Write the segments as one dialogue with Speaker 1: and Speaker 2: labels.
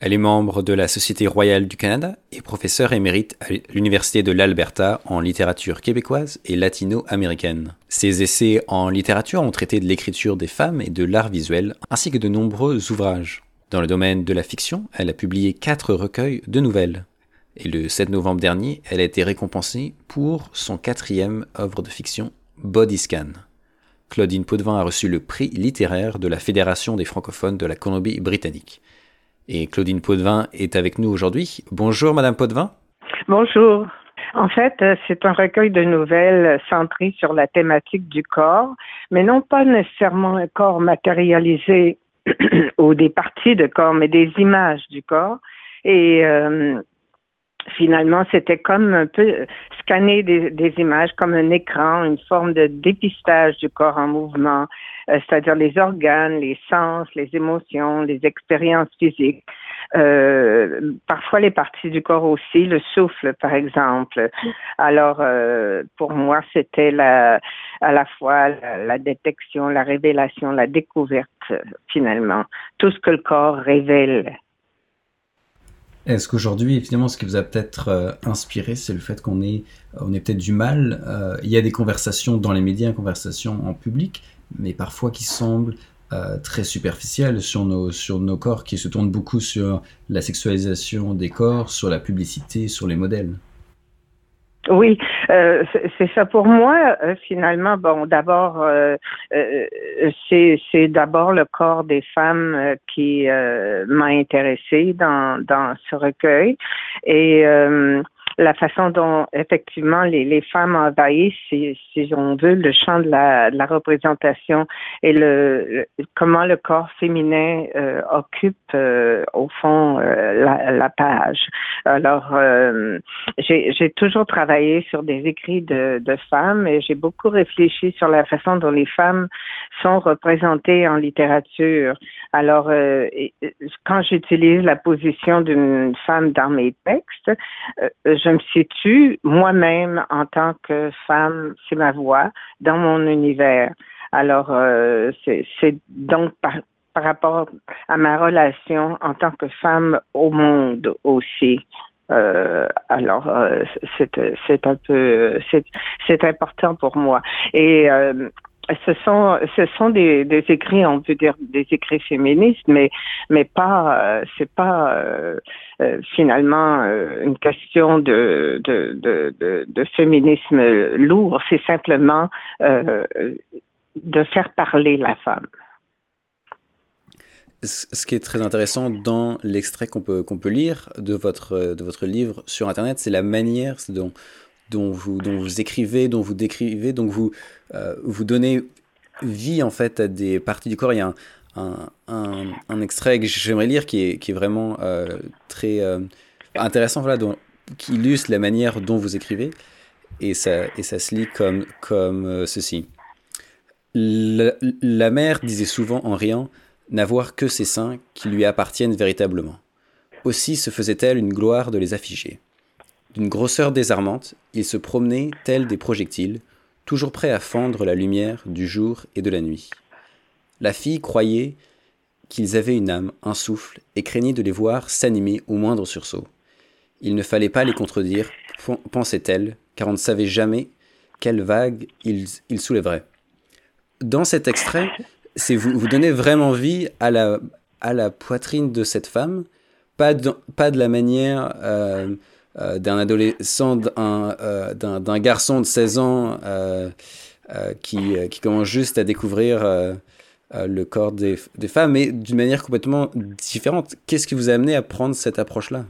Speaker 1: Elle est membre de la Société royale du Canada et professeure émérite à l'Université de l'Alberta en littérature québécoise et latino-américaine. Ses essais en littérature ont traité de l'écriture des femmes et de l'art visuel, ainsi que de nombreux ouvrages. Dans le domaine de la fiction, elle a publié quatre recueils de nouvelles. Et le 7 novembre dernier, elle a été récompensée pour son quatrième œuvre de fiction, Bodyscan. Claudine Potvin a reçu le prix littéraire de la Fédération des francophones de la Colombie-Britannique. Et Claudine Potvin est avec nous aujourd'hui. Bonjour Madame Potvin.
Speaker 2: Bonjour. En fait, euh, c'est un recueil de nouvelles centré sur la thématique du corps, mais non pas nécessairement un corps matérialisé ou des parties de corps, mais des images du corps. Et euh, finalement, c'était comme un peu scanner des, images comme un écran, une forme de dépistage du corps en mouvement, euh, c'est-à-dire les organes, les sens, les émotions, les expériences physiques. Euh, parfois les parties du corps aussi, le souffle par exemple. Alors euh, pour moi c'était la, à la fois la, détection, la révélation, la découverte finalement, tout ce que le corps révèle.
Speaker 1: Est-ce qu'aujourd'hui, évidemment, ce qui vous a peut-être euh, inspiré, c'est le fait qu'on ait, on ait peut-être du mal. Euh, il y a des conversations dans les médias, des conversations en public, mais parfois qui semblent euh, très superficielles sur nos, sur nos corps, qui se tournent beaucoup sur la sexualisation des corps, sur la publicité, sur les modèles.
Speaker 2: Oui, euh, c'est ça pour moi. Euh, finalement, bon, d'abord, euh, c'est d'abord le corps des femmes qui m'a intéressée dans dans ce recueil et la façon dont effectivement les, les femmes envahissent, si, si on veut, le champ de la, de la représentation et le, comment le corps féminin euh, occupe euh, au fond euh, la, la, page. Alors, j'ai toujours travaillé sur des écrits de, de femmes et j'ai beaucoup réfléchi sur la façon dont les femmes sont représentées en littérature. Alors, quand j'utilise la position d'une femme dans mes textes, je je me situe moi-même en tant que femme, c'est ma voix, dans mon univers. Alors, euh, c'est donc par, rapport à ma relation en tant que femme au monde aussi. Euh, alors, euh, c'est un peu, c'est important pour moi. Et ce sont des, écrits on peut dire des écrits féministes mais mais pas euh, c'est pas euh, euh, finalement une question de de, de, de féminisme lourd. C'est simplement de faire parler la femme.
Speaker 1: Ce qui est très intéressant dans l'extrait qu'on peut, qu'on peut lire de votre, de votre livre sur Internet, c'est la manière dont, dont vous, écrivez, dont vous décrivez, donc vous, euh, vous donnez vie en fait à des parties du corps. Il y a un, extrait que j'aimerais lire qui est, qui est vraiment euh, très euh, intéressant, voilà, qui illustre la manière dont vous écrivez. Et ça, et ça se lit comme, comme ceci. La, la mère disait souvent en riant n'avoir que ses seins qui lui appartiennent véritablement. Aussi se faisait-elle une gloire de les afficher. D'une grosseur désarmante, ils se promenaient tels des projectiles, toujours prêts à fendre la lumière du jour et de la nuit. La fille croyait qu'ils avaient une âme, un souffle, et craignait de les voir s'animer au moindre sursaut. Il ne fallait pas les contredire, pensait-elle, car on ne savait jamais quelle vague ils, soulèveraient. Dans cet extrait, c'est vous, vous donnez vraiment vie à la, poitrine de cette femme, pas de, la manière euh, d'un adolescent, euh, d'un garçon de 16 ans euh, qui, qui, commence juste à découvrir le corps des, des femmes, mais d'une manière complètement différente. Qu'est-ce qui vous a amené à prendre cette approche-là?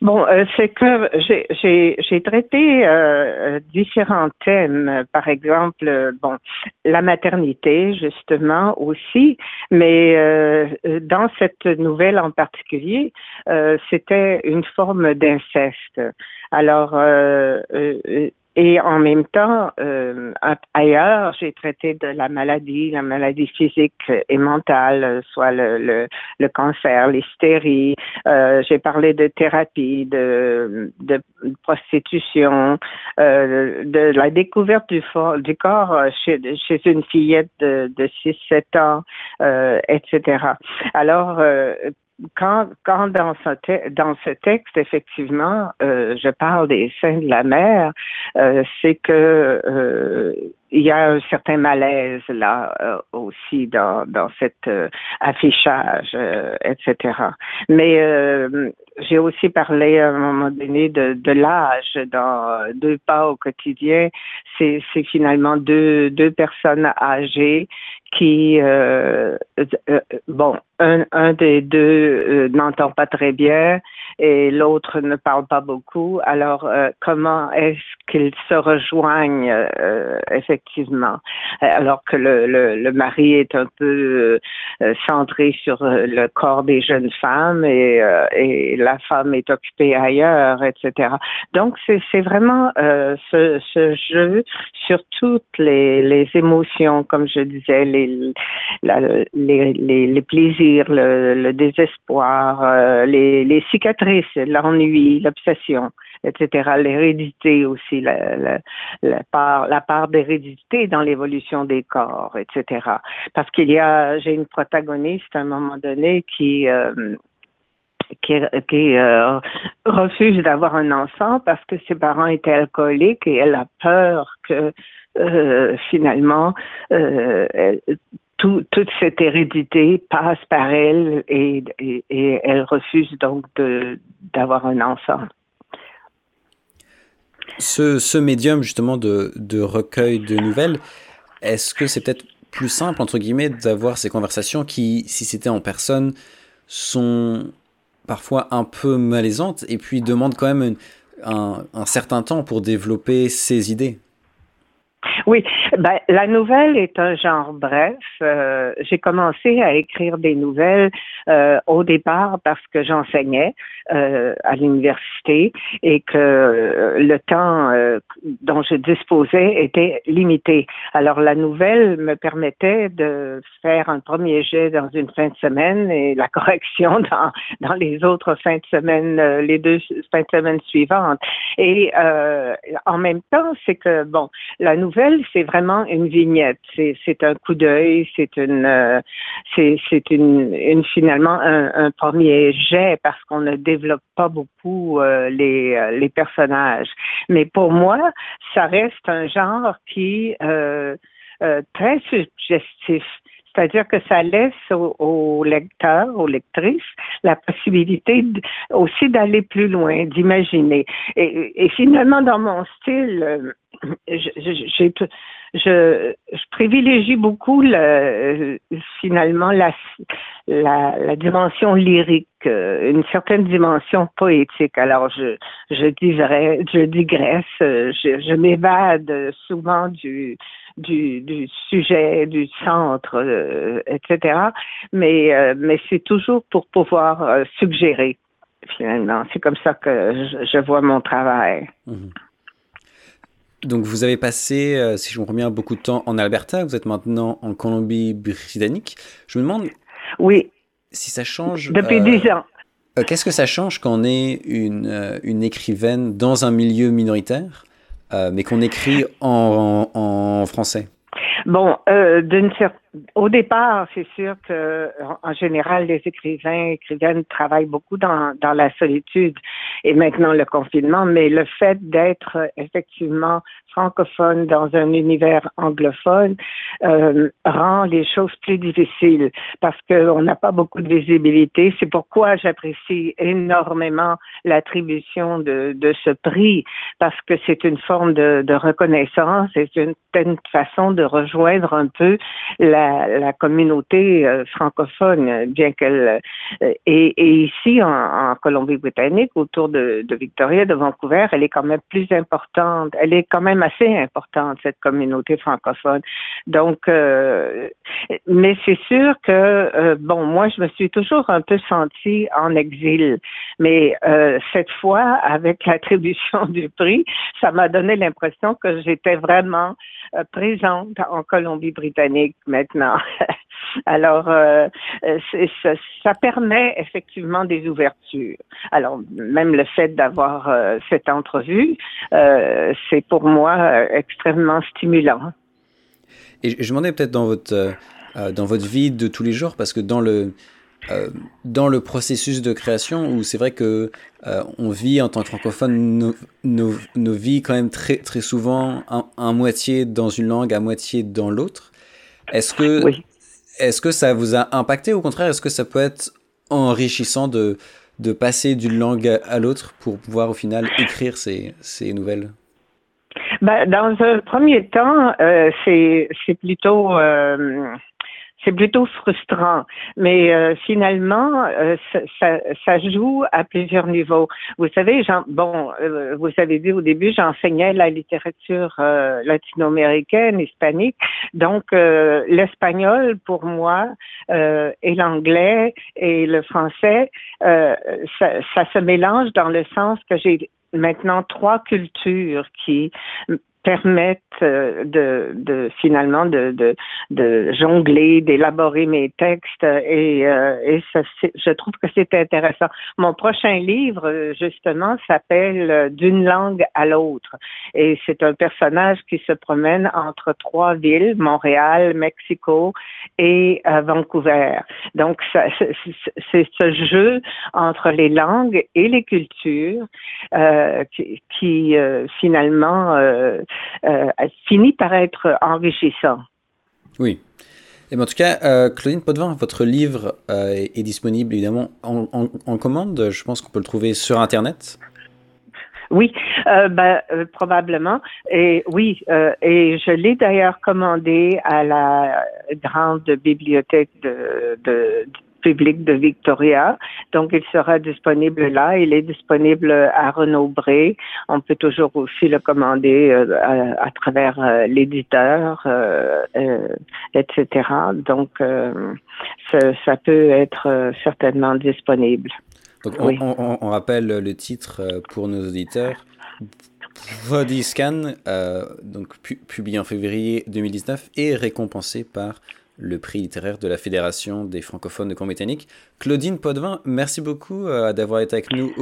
Speaker 2: Bon, euh, c'est que j'ai traité euh, différents thèmes, par exemple, bon, la maternité justement aussi, mais euh, dans cette nouvelle en particulier, c'était une forme d'inceste. Alors, et en même temps, euh, ailleurs, j'ai traité de la maladie, la maladie physique et mentale, soit le, le, cancer, l'hystérie. Euh, j'ai parlé de thérapie, de, de prostitution, euh, de la découverte du, du corps chez, chez une fillette de, de 6-7 ans, etc. Alors, quand, quand dans, ce dans ce texte, effectivement, euh, je parle des seins de la mer, euh, c'est que euh, il y a un certain malaise là euh, aussi dans, dans cet affichage, etc. Mais j'ai aussi parlé à un moment donné de, l'âge dans deux pas au quotidien. C'est finalement deux, deux personnes âgées qui, bon, un, un des deux n'entend pas très bien et l'autre ne parle pas beaucoup. Alors, comment est-ce qu'ils se rejoignent effectivement? Euh, alors que le, le, mari est un peu euh, centré sur euh, le corps des jeunes femmes et, et la femme est occupée ailleurs, etc. Donc c'est vraiment ce, jeu sur toutes les, les émotions, comme je disais, les, plaisirs, le, désespoir, les, les cicatrices, l'ennui, l'obsession etc. L'hérédité aussi, la, part, d'hérédité dans l'évolution des corps, etc. Parce qu'il y a, j'ai une protagoniste à un moment donné qui euh, euh, refuse d'avoir un enfant parce que ses parents étaient alcooliques et elle a peur que euh, finalement tout, toute cette hérédité passe par elle et, elle refuse donc d'avoir un enfant.
Speaker 1: Ce, médium justement de, recueil de nouvelles, est-ce que c'est peut-être plus simple, entre guillemets, d'avoir ces conversations qui, si c'était en personne, sont parfois un peu malaisantes et puis demandent quand même un, certain temps pour développer ces idées?
Speaker 2: Oui, ben, la nouvelle est un genre bref. Euh, j'ai commencé à écrire des nouvelles euh, au départ parce que j'enseignais euh, à l'université et que le temps dont je disposais était limité. Alors la nouvelle me permettait de faire un premier jet dans une fin de semaine et la correction dans, dans les autres fins de semaine, les deux fins de semaine suivantes. Et en même temps, c'est que bon, la nouvelle c'est vraiment une vignette. C'est un coup d'œil, c'est une, euh, c'est une, finalement un, premier jet parce qu'on ne développe pas beaucoup euh, les, euh, les personnages. Mais pour moi, ça reste un genre qui très suggestif. C'est-à-dire que ça laisse aux, lecteurs, aux lectrices, la possibilité aussi d'aller plus loin, d'imaginer. Et, finalement, dans mon style, j'ai je, je privilégie beaucoup le, finalement la, la, la, dimension lyrique, euh, une certaine dimension poétique. Alors je, je dirais, je digresse, je, je m'évade souvent du, du, du, sujet, du centre, euh, etc. Mais, euh, mais c'est toujours pour pouvoir suggérer, finalement. C'est comme ça que je, vois mon travail. Mmh.
Speaker 1: Donc vous avez passé, euh, si je comprends bien, beaucoup de temps en Alberta, vous êtes maintenant en Colombie-Britannique. Je me demande
Speaker 2: oui.
Speaker 1: si ça change.
Speaker 2: Depuis dix ans.
Speaker 1: Euh, qu'est-ce que ça change quand on est une, euh, une écrivaine dans un milieu minoritaire, mais qu'on écrit en, en, français?
Speaker 2: Bon, d'une certaine au départ, c'est sûr que en général, les écrivains, écrivaines travaillent beaucoup dans, dans la solitude et maintenant le confinement, mais le fait d'être effectivement francophone dans un univers anglophone euh, rend les choses plus difficiles parce qu'on n'a pas beaucoup de visibilité. C'est pourquoi j'apprécie énormément l'attribution de, de ce prix parce que c'est une forme de, de reconnaissance et c'est une, une façon de rejoindre un peu la la, communauté euh, francophone, bien qu'elle euh, et, ici en, Colombie-Britannique, autour de, Victoria, de Vancouver, elle est quand même plus importante. Elle est quand même assez importante cette communauté francophone. Donc, euh, mais c'est sûr que bon, moi je me suis toujours un peu sentie en exil, mais cette fois avec l'attribution du prix, ça m'a donné l'impression que j'étais vraiment présente en Colombie-Britannique Alors, euh, ça, permet effectivement des ouvertures. Alors, même le fait d'avoir euh, cette entrevue, euh, c'est pour moi extrêmement stimulant.
Speaker 1: Et je, demandais peut-être dans votre dans votre vie de tous les jours, parce que dans le dans le processus de création où c'est vrai que on vit en tant que francophone nos, nos, vies quand même très très souvent à, moitié dans une langue, à moitié dans l'autre. Est-ce que est-ce que ça vous a impacté au contraire Est-ce que ça peut être enrichissant de de passer d'une langue à l'autre pour pouvoir au final écrire ces, ces nouvelles?
Speaker 2: Ben, Dans un premier temps, euh, c'est plutôt euh, c'est plutôt frustrant. Mais euh, finalement, euh, ça, ça, joue à plusieurs niveaux. Vous savez, bon, euh, vous avez vu au début, j'enseignais la littérature latino-américaine, hispanique. Donc, l'espagnol, pour moi, et l'anglais et le français, ça, ça se mélange dans le sens que j'ai maintenant trois cultures qui permettent euh, de, de finalement de, de, de jongler, d'élaborer mes textes et, euh, et ça, je trouve que c'est intéressant. Mon prochain livre, justement, s'appelle D'une langue à l'autre et c'est un personnage qui se promène entre trois villes, Montréal, Mexico et euh, Vancouver. Donc, c'est ce jeu entre les langues et les cultures qui, qui finalement euh, finit par être enrichissant.
Speaker 1: Oui. Et en tout cas, euh, Claudine Potvin, votre livre euh, est disponible évidemment en, commande. Je pense qu'on peut le trouver sur Internet.
Speaker 2: Oui, ben, probablement. Et oui, et je l'ai d'ailleurs commandé à la grande bibliothèque de, de, public de Victoria. Donc, il sera disponible là. Il est disponible à Renaud-Bré. On peut toujours aussi le commander euh, à, travers euh, l'éditeur, euh, etc. Donc, ça, peut être certainement disponible.
Speaker 1: Donc, on, rappelle le titre pour nos auditeurs. Body Scan, donc publié en février 2019 et récompensé par le prix littéraire de la Fédération des francophones de Combétanique. Claudine Potvin, merci beaucoup euh, d'avoir été avec nous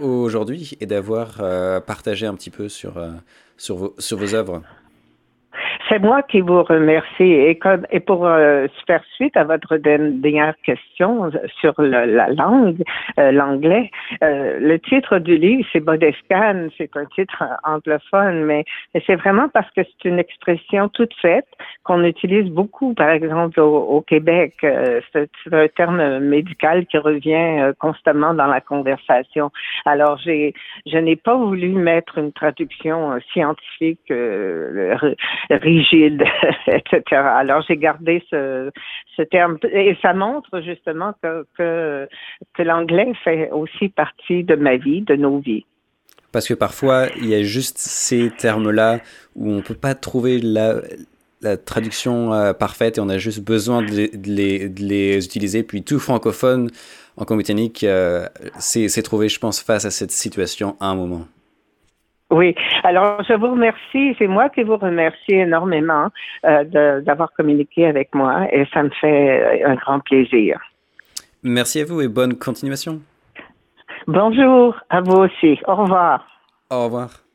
Speaker 1: aujourd'hui et d'avoir euh, partagé un petit peu sur, euh, sur, vos, sur vos œuvres.
Speaker 2: C'est moi qui vous remercie. Et, comme, et pour euh, faire suite à votre dernière question sur la langue, euh, l'anglais, euh, le titre du livre, c'est Bodescan, c'est un titre anglophone, mais, c'est vraiment parce que c'est une expression toute faite qu'on utilise beaucoup, par exemple, au, Québec. c'est un terme médical qui revient constamment dans la conversation. Alors, j'ai, je n'ai pas voulu mettre une traduction scientifique rigide, etc. Alors j'ai gardé ce, terme et ça montre justement que, l'anglais fait aussi partie de ma vie, de nos vies.
Speaker 1: Parce que parfois, il y a juste ces termes-là où on ne peut pas trouver la, traduction euh, parfaite et on a juste besoin de, les, de les, utiliser. Puis tout francophone en Britannique euh, s'est trouvé, je pense, face à cette situation à un moment.
Speaker 2: Oui, alors je vous remercie, c'est moi qui vous remercie énormément euh, d'avoir communiqué avec moi et ça me fait un grand plaisir.
Speaker 1: Merci à vous et bonne continuation.
Speaker 2: Bonjour, à vous aussi. Au revoir.
Speaker 1: Au revoir.